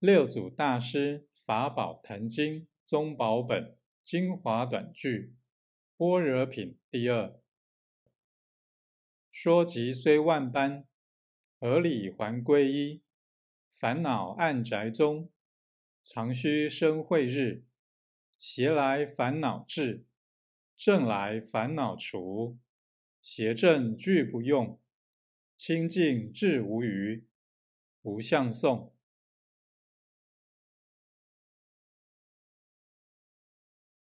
六祖大师《法宝坛经》宗宝本精华短句，般若品第二。说及虽万般，合理还归一。烦恼暗宅中，常须生慧日。邪来烦恼至，正来烦恼除。邪正俱不用，清净至无余。无相送。